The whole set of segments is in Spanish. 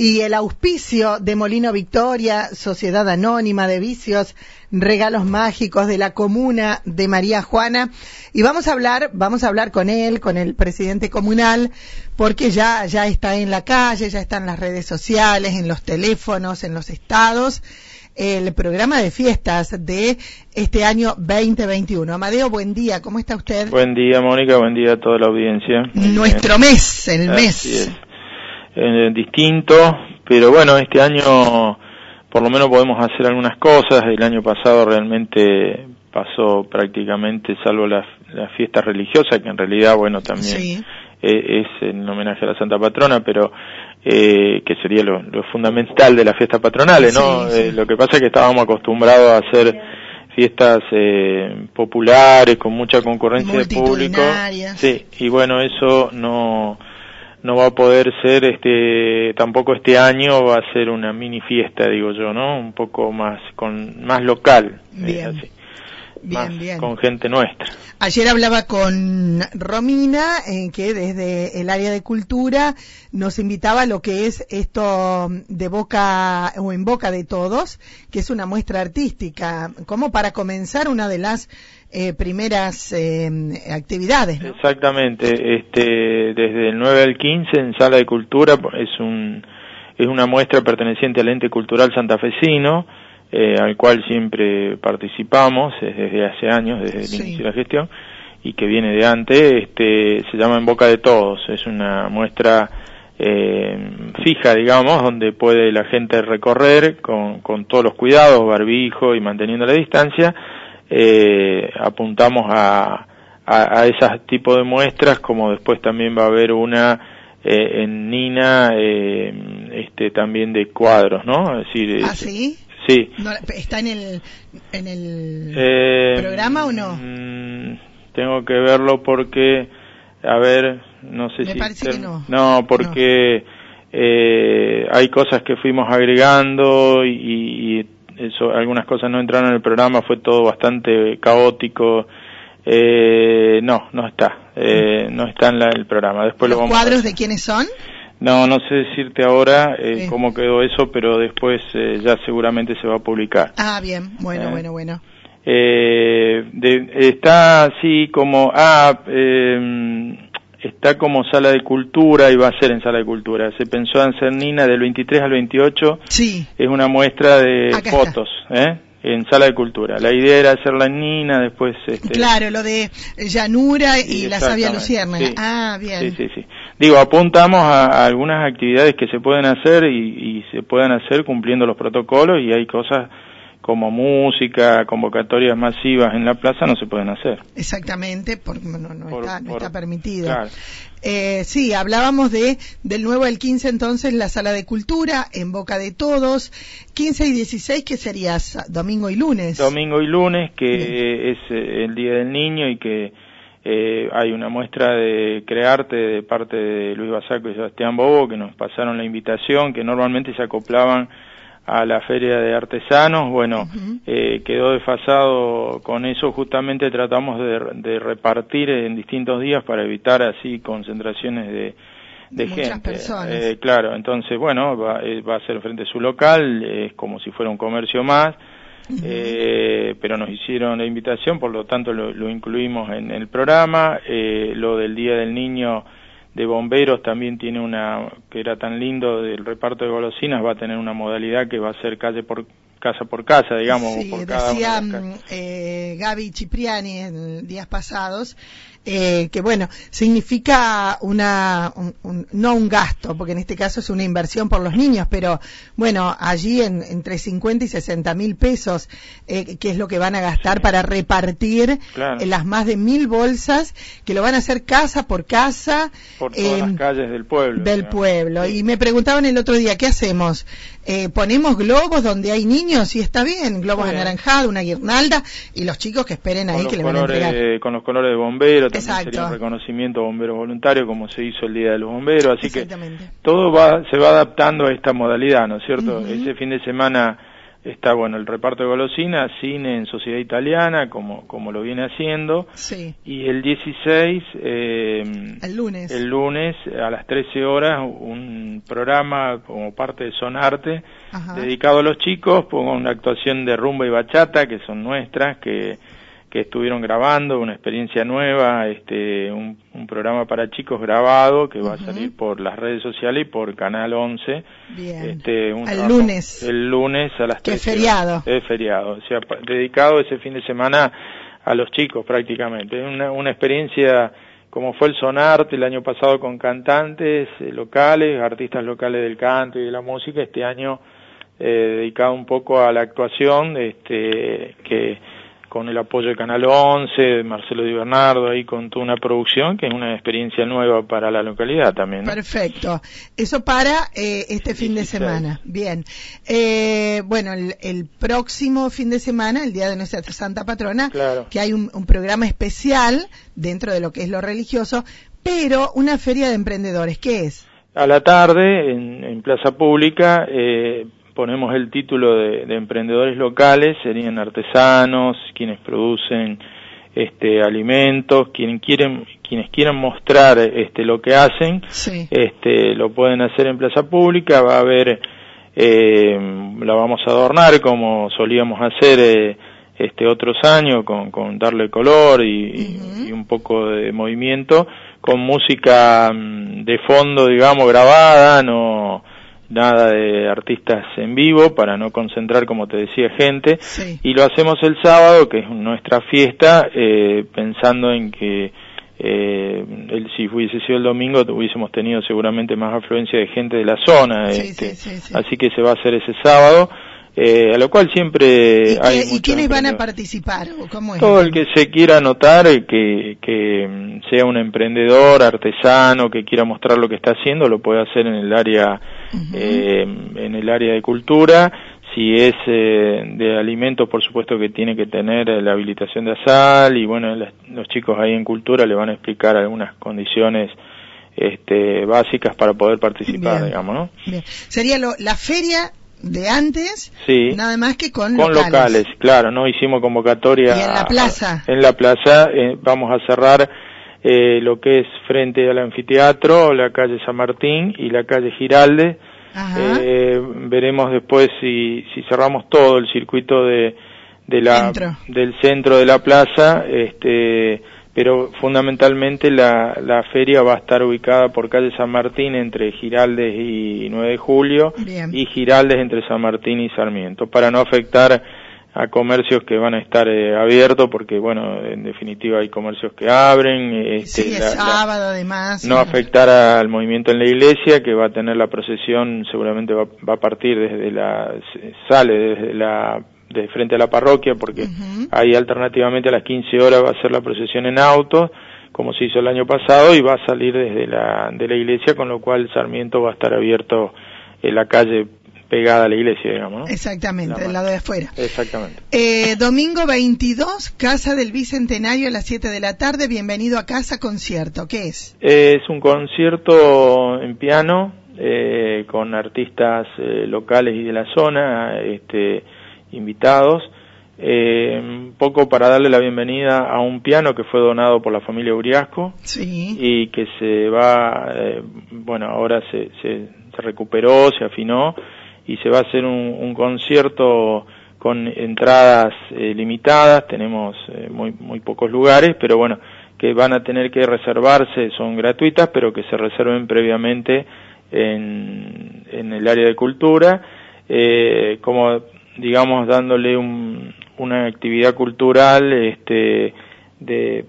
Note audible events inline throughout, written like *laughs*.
y el auspicio de Molino Victoria, Sociedad Anónima de Vicios, Regalos Mágicos de la Comuna de María Juana. Y vamos a hablar, vamos a hablar con él, con el presidente comunal, porque ya, ya está en la calle, ya está en las redes sociales, en los teléfonos, en los estados el programa de fiestas de este año 2021. Amadeo, buen día, ¿cómo está usted? Buen día, Mónica, buen día a toda la audiencia. Nuestro mes, el mes. Eh, distinto, pero bueno, este año por lo menos podemos hacer algunas cosas. El año pasado realmente pasó prácticamente, salvo las, fiestas religiosas, que en realidad, bueno, también es en homenaje a la Santa Patrona, pero eh, que sería lo, fundamental de las fiestas patronales, ¿no? Eh, lo que pasa es que estábamos acostumbrados a hacer fiestas eh, populares con mucha concurrencia de público. Sí, y bueno, eso no no va a poder ser este tampoco este año va a ser una mini fiesta digo yo no un poco más con más local Bien. Bien, bien. con gente nuestra. Ayer hablaba con Romina, en que desde el área de cultura nos invitaba a lo que es esto de boca o en boca de todos, que es una muestra artística, como para comenzar una de las eh, primeras eh, actividades. Exactamente, este, desde el 9 al 15 en Sala de Cultura es un es una muestra perteneciente al ente cultural santafesino eh, al cual siempre participamos desde hace años, desde el inicio de la gestión, y que viene de antes, este, se llama En Boca de Todos, es una muestra eh, fija, digamos, donde puede la gente recorrer con, con todos los cuidados, barbijo y manteniendo la distancia, eh, apuntamos a, a, a esos tipos de muestras, como después también va a haber una eh, en Nina, eh, este, también de cuadros, ¿no? Es decir, ¿Ah, sí? Sí. ¿Está en el, en el eh, programa o no? Mm, tengo que verlo porque, a ver, no sé Me si... parece que no. No, porque Eh, hay cosas que fuimos agregando y, y, eso, algunas cosas no entraron en el programa, fue todo bastante caótico. Eh, no, no está, eh, no está en la, el programa. Después ¿Los lo vamos cuadros de quiénes son? No, no sé decirte ahora eh, cómo quedó eso, pero después eh, ya seguramente se va a publicar. Ah, bien, bueno, eh, bueno, bueno. Eh, de, está así como, ah, eh, está como sala de cultura y va a ser en sala de cultura. Se pensó en Cernina del 23 al 28. Sí. Es una muestra de Acá fotos, ¿eh? en sala de cultura. La idea era hacerla en Nina, después... Este... Claro, lo de llanura y la sabia lucierna. Sí. Ah, bien. Sí, sí, sí. Digo, apuntamos a, a, algunas actividades que se pueden hacer y, y se pueden hacer cumpliendo los protocolos y hay cosas como música, convocatorias masivas en la plaza no se pueden hacer. Exactamente, porque no, no, por, está, no por, está permitido. Claro. Eh, sí, hablábamos de del 9 al 15 entonces la sala de cultura en boca de todos. 15 y 16 que sería domingo y lunes. Domingo y lunes que es eh, el día del niño y que eh, hay una muestra de Crearte de parte de Luis Basaco y Sebastián Bobo que nos pasaron la invitación que normalmente se acoplaban a la feria de artesanos, bueno, uh -huh. eh, quedó desfasado con eso, justamente tratamos de, de, repartir en distintos días para evitar así concentraciones de, de gente. Eh, claro, entonces, bueno, va, eh, va, a ser frente a su local, es como si fuera un comercio más, uh -huh. eh, pero nos hicieron la invitación, por lo tanto lo, lo incluimos en el programa, eh, lo del Día del Niño de bomberos también tiene una, que era tan lindo del reparto de golosinas, va a tener una modalidad que va a ser calle por casa por casa, digamos. Sí, por cada decía eh, Gaby Cipriani en días pasados, eh, que bueno, significa una, un, un, no un gasto, porque en este caso es una inversión por los niños, pero bueno, allí en, entre 50 y 60 mil pesos, eh, que es lo que van a gastar sí. para repartir claro. las más de mil bolsas, que lo van a hacer casa por casa. Por todas las calles del pueblo. Del digamos. pueblo. Sí. Y me preguntaban el otro día, ¿qué hacemos? Eh, ponemos globos donde hay niños y está bien, globos anaranjados, una guirnalda y los chicos que esperen ahí que le van a entregar. Con los colores de bombero, también Exacto. sería un reconocimiento a bomberos voluntarios como se hizo el Día de los Bomberos, así que todo va, se va adaptando a esta modalidad, ¿no es cierto? Uh -huh. Ese fin de semana está bueno el reparto de golosinas, cine en Sociedad Italiana, como, como lo viene haciendo. Sí. Y el 16, eh, el lunes. El lunes a las 13 horas, un programa como parte de Sonarte, dedicado a los chicos, pongo una actuación de rumba y bachata, que son nuestras, que que estuvieron grabando, una experiencia nueva, este, un, programa para chicos grabado que va a salir por las redes sociales y por Canal 11. Bien. Este, un el lunes. El lunes a las ¿Qué feriado? Es feriado, o sea, dedicado ese fin de semana a los chicos prácticamente. Una, una experiencia como fue el Sonarte el año pasado con cantantes eh, locales, artistas locales del canto y de la música, este año eh, dedicado un poco a la actuación, este, que con el apoyo de Canal 11, de Marcelo Di Bernardo, ahí con toda una producción que es una experiencia nueva para la localidad también. Perfecto. Eso para eh, este fin de semana. Bien. Eh, bueno, el, próximo fin de semana, el día de nuestra Santa Patrona, que hay un, programa especial dentro de lo que es lo religioso, pero una feria de emprendedores. ¿Qué es? A la tarde, en, en Plaza Pública, eh, ponemos el título de, emprendedores locales, serían artesanos, quienes producen este alimentos, quienes quieren quienes quieran mostrar este lo que hacen, este lo pueden hacer en plaza pública, va a haber eh, la vamos a adornar como solíamos hacer eh, este otros años con, con darle color y, y, un poco de movimiento con música mm, de fondo digamos grabada no nada de artistas en vivo para no concentrar, como te decía, gente. Y lo hacemos el sábado, que es nuestra fiesta, eh, pensando en que eh, el, si hubiese sido el domingo hubiésemos tenido seguramente más afluencia de gente de la zona. este, así que se va a hacer ese sábado. Eh, a lo cual siempre ¿Y hay... ¿Y quiénes van a participar? ¿Cómo es? Todo el que se quiera anotar, eh, que, que mm, sea un emprendedor, artesano, que quiera mostrar lo que está haciendo, lo puede hacer en el área, eh, en el área de cultura. Si es eh, de alimentos, por supuesto que tiene que tener la habilitación de ASAL y bueno, los chicos ahí en cultura le van a explicar algunas condiciones este, básicas para poder participar, digamos, ¿no? Bien. Sería lo, la feria de antes, sí, nada más que con, con locales. claro, no hicimos convocatoria. ¿Y en la plaza? en la plaza eh, vamos a cerrar eh, lo que es frente al anfiteatro, la calle San Martín y la calle Giralde. Eh, veremos después si, si cerramos todo el circuito de, de la, del centro de la plaza, este, pero fundamentalmente la, la, feria va a estar ubicada por calle San Martín entre Giraldes y 9 de Julio y Giraldes entre San Martín y Sarmiento, para no afectar a comercios que van a estar eh, abiertos porque bueno en definitiva hay comercios que abren este, sí, sábado además no afectar al movimiento en la iglesia que va a tener la procesión seguramente va, va a partir desde la sale desde la de frente a la parroquia, porque ahí alternativamente a las 15 horas va a ser la procesión en auto, como se hizo el año pasado, y va a salir desde la, de la iglesia, con lo cual Sarmiento va a estar abierto en la calle pegada a la iglesia, digamos. ¿no? Exactamente, del lado de afuera. Exactamente. Eh, domingo 22, Casa del Bicentenario a las 7 de la tarde. Bienvenido a Casa Concierto. ¿Qué es? es un concierto en piano eh, con artistas eh, locales y de la zona. Este, invitados, eh, un poco para darle la bienvenida a un piano que fue donado por la familia Uriasco y que se va, eh, bueno, ahora se, se, recuperó, se afinó y se va a hacer un, concierto con entradas eh, limitadas, tenemos muy, muy pocos lugares, pero bueno, que van a tener que reservarse, son gratuitas, pero que se reserven previamente en, en el área de cultura. Eh, como digamos, dándole un, una actividad cultural, este, de,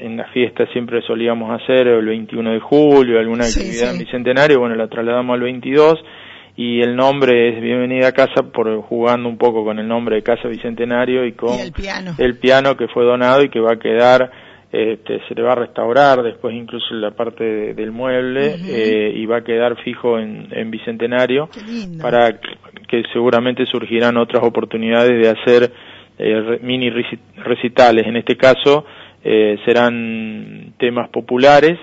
en la fiesta siempre solíamos hacer el 21 de julio, alguna actividad en Bicentenario, bueno, la trasladamos al 22 y el nombre es Bienvenida a Casa por jugando un poco con el nombre de Casa Bicentenario y con el, piano. el piano que fue donado y que va a quedar este, se le va a restaurar después incluso la parte del mueble eh, y va a quedar fijo en, en Bicentenario para que seguramente surgirán otras oportunidades de hacer eh, mini recitales. En este caso eh, serán temas populares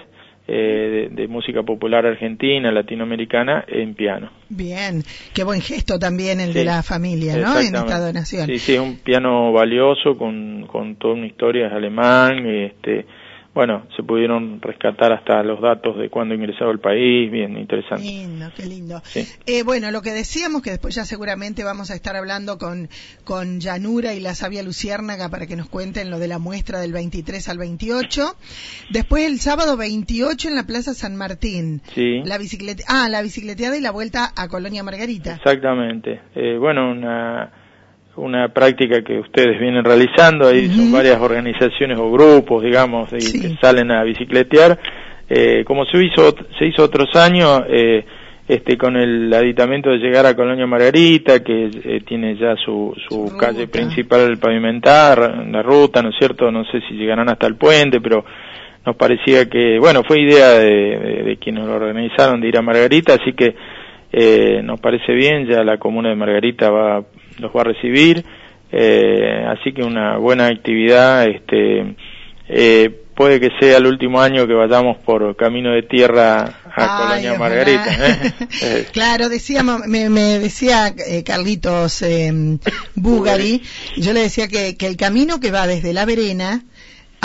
eh, de, música popular argentina, latinoamericana, en piano. Bien, qué buen gesto también el de la familia, ¿no? En esta donación. Sí, sí, es un piano valioso con, con toda una historia, es alemán, este, bueno, se pudieron rescatar hasta los datos de cuándo ingresaba al país, bien interesante. Lindo, qué lindo. Eh, bueno, lo que decíamos, que después ya seguramente vamos a estar hablando con, con Llanura y la sabia Luciérnaga para que nos cuenten lo de la muestra del 23 al 28. Después el sábado 28 en la Plaza San Martín. Sí. La bicicleta, ah, la bicicleteada y la vuelta a Colonia Margarita. Exactamente. Eh, bueno, una una práctica que ustedes vienen realizando, ahí son varias organizaciones o grupos, digamos, que salen a bicicletear. Eh, como se hizo, se hizo otros años, eh, este, con el aditamento de llegar a Colonia Margarita, que eh, tiene ya su, su, calle principal pavimentar, la ruta, ¿no es cierto? No sé si llegarán hasta el puente, pero nos parecía que, bueno, fue idea de, de quienes lo organizaron de ir a Margarita, así que eh, nos parece bien, ya la comuna de Margarita va los va a recibir, eh, así que una buena actividad, este, eh, puede que sea el último año que vayamos por camino de tierra a Colonia Margarita. ¿eh? *laughs* claro, decía, me, me decía Carlitos Bugari, yo le decía que, que el camino que va desde La Verena,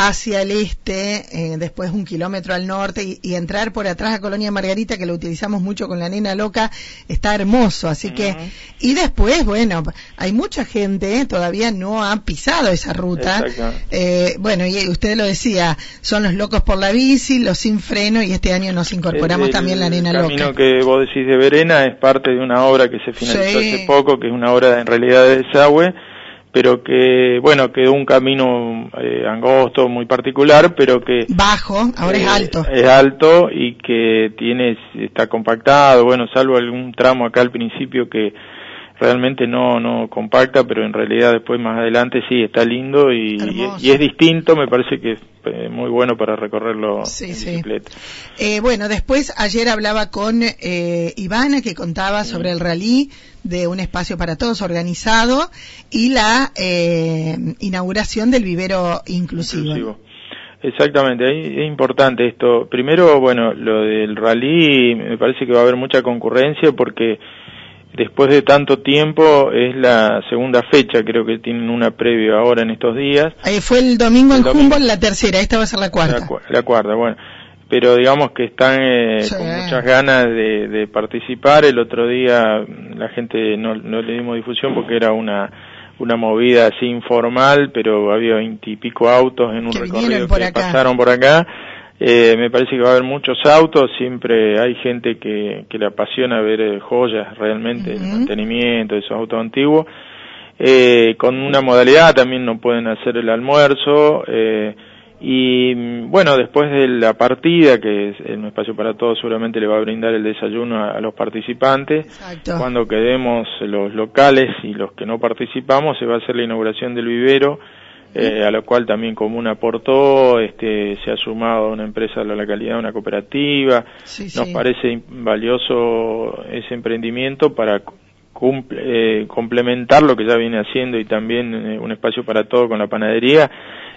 hacia el este, eh, después un kilómetro al norte y, entrar por atrás a Colonia Margarita, que lo utilizamos mucho con la nena loca, está hermoso. Así que, y después, bueno, hay mucha gente, todavía no ha pisado esa ruta. Eh, bueno, y usted lo decía, son los locos por la bici, los sin freno, y este año nos incorporamos también la nena loca. El camino que vos decís de Verena es parte de una obra que se finalizó hace poco, que es una obra en realidad de desagüe pero que, bueno, quedó un camino eh, angosto, muy particular, pero que... Bajo, ahora es eh, alto. Es alto y que tiene, está compactado, bueno, salvo algún tramo acá al principio que realmente no no compacta, pero en realidad después más adelante sí está lindo y, y, es distinto, me parece que es eh, muy bueno para recorrerlo en bicicleta. Eh, bueno, después ayer hablaba con eh, Ivana que contaba sobre el rally de un espacio para todos organizado y la eh, inauguración del vivero inclusivo. Exactamente, es importante esto. Primero, bueno, lo del rally me parece que va a haber mucha concurrencia porque después de tanto tiempo es la segunda fecha, creo que tienen una previa ahora en estos días. Ahí fue el domingo en Humboldt, la tercera, esta va a ser la cuarta. La, cuarta, bueno. Pero digamos que están eh, con muchas ganas de, participar. El otro día la gente no, no le dimos difusión porque era una una movida así informal, pero había veintipico autos en un recorrido que pasaron por acá eh, me parece que va a haber muchos autos, siempre hay gente que, que le apasiona ver eh, joyas realmente, el mantenimiento de esos autos antiguos. Eh, con una modalidad también no pueden hacer el almuerzo. Eh, y bueno, después de la partida, que es un espacio para todos, seguramente le va a brindar el desayuno a, los participantes. Cuando quedemos los locales y los que no participamos, se va a hacer la inauguración del vivero eh, a lo cual también Comuna aportó, este, se ha sumado una empresa de la localidad, una cooperativa. Nos parece valioso ese emprendimiento para eh, complementar lo que ya viene haciendo y también eh, un espacio para todo con la panadería.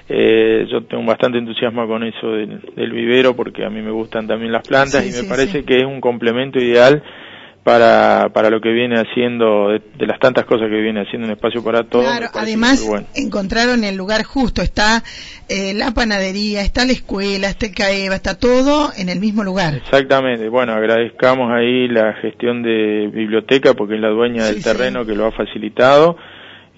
Eh, yo tengo bastante entusiasmo con eso del, vivero porque a mí me gustan también las plantas y me parece que es un complemento ideal para, para lo que viene haciendo, de, las tantas cosas que viene haciendo un espacio para todos. Claro, además encontraron el lugar justo, está eh, la panadería, está la escuela, está el CAEVA, está todo en el mismo lugar. Exactamente, bueno, agradezcamos ahí la gestión de biblioteca porque es la dueña del terreno que lo ha facilitado.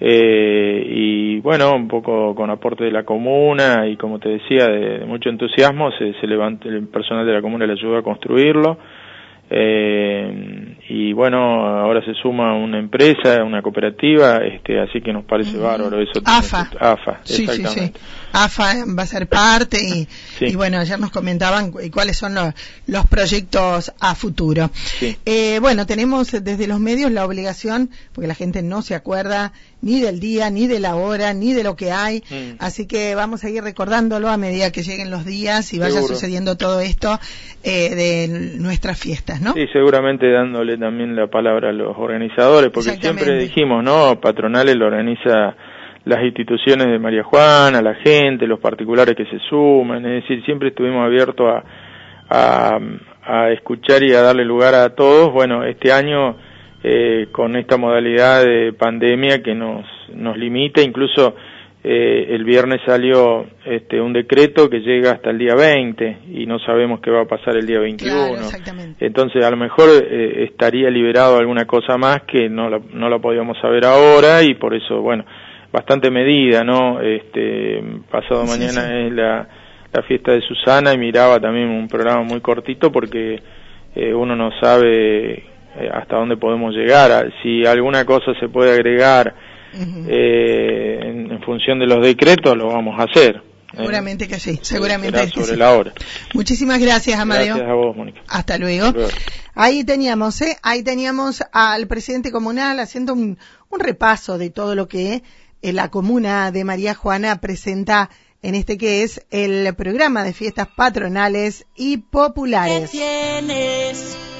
Eh, y bueno, un poco con aporte de la comuna y como te decía, de, mucho entusiasmo, se, se levantó, el personal de la comuna le ayudó a construirlo. Eh, y bueno, ahora se suma una empresa, una cooperativa, este, así que nos parece bárbaro eso. AFA. AFA, sí, sí, sí. AFA va a ser parte y, y bueno, ayer nos comentaban cuáles son los, los proyectos a futuro. Eh, bueno, tenemos desde los medios la obligación, porque la gente no se acuerda ni del día, ni de la hora, ni de lo que hay, mm. así que vamos a ir recordándolo a medida que lleguen los días y vaya sucediendo todo esto eh, de nuestras fiestas, ¿no? Sí, seguramente dándole también la palabra a los organizadores, porque siempre dijimos, ¿no? Patronales lo organiza las instituciones de María Juana, la gente, los particulares que se suman, es decir, siempre estuvimos abiertos a, a, a escuchar y a darle lugar a todos. Bueno, este año eh, con esta modalidad de pandemia que nos, nos limita, incluso eh, el viernes salió este, un decreto que llega hasta el día 20 y no sabemos qué va a pasar el día 21. Entonces a lo mejor eh, estaría liberado alguna cosa más que no la, no la podíamos saber ahora y por eso, bueno, bastante medida, ¿no? Este, pasado mañana es la, la fiesta de Susana y miraba también un programa muy cortito porque eh, uno no sabe eh, hasta dónde podemos llegar. Si alguna cosa se puede agregar eh, en, función de los decretos, lo vamos a hacer. ¿eh? Seguramente que sí, seguramente que sobre la hora. Muchísimas gracias, Amadeo. Gracias a vos, Mónica. Hasta luego. Ahí teníamos, ¿eh? Ahí teníamos al presidente comunal haciendo un, un repaso de todo lo que la comuna de María Juana presenta en este que es el programa de fiestas patronales y populares. tienes?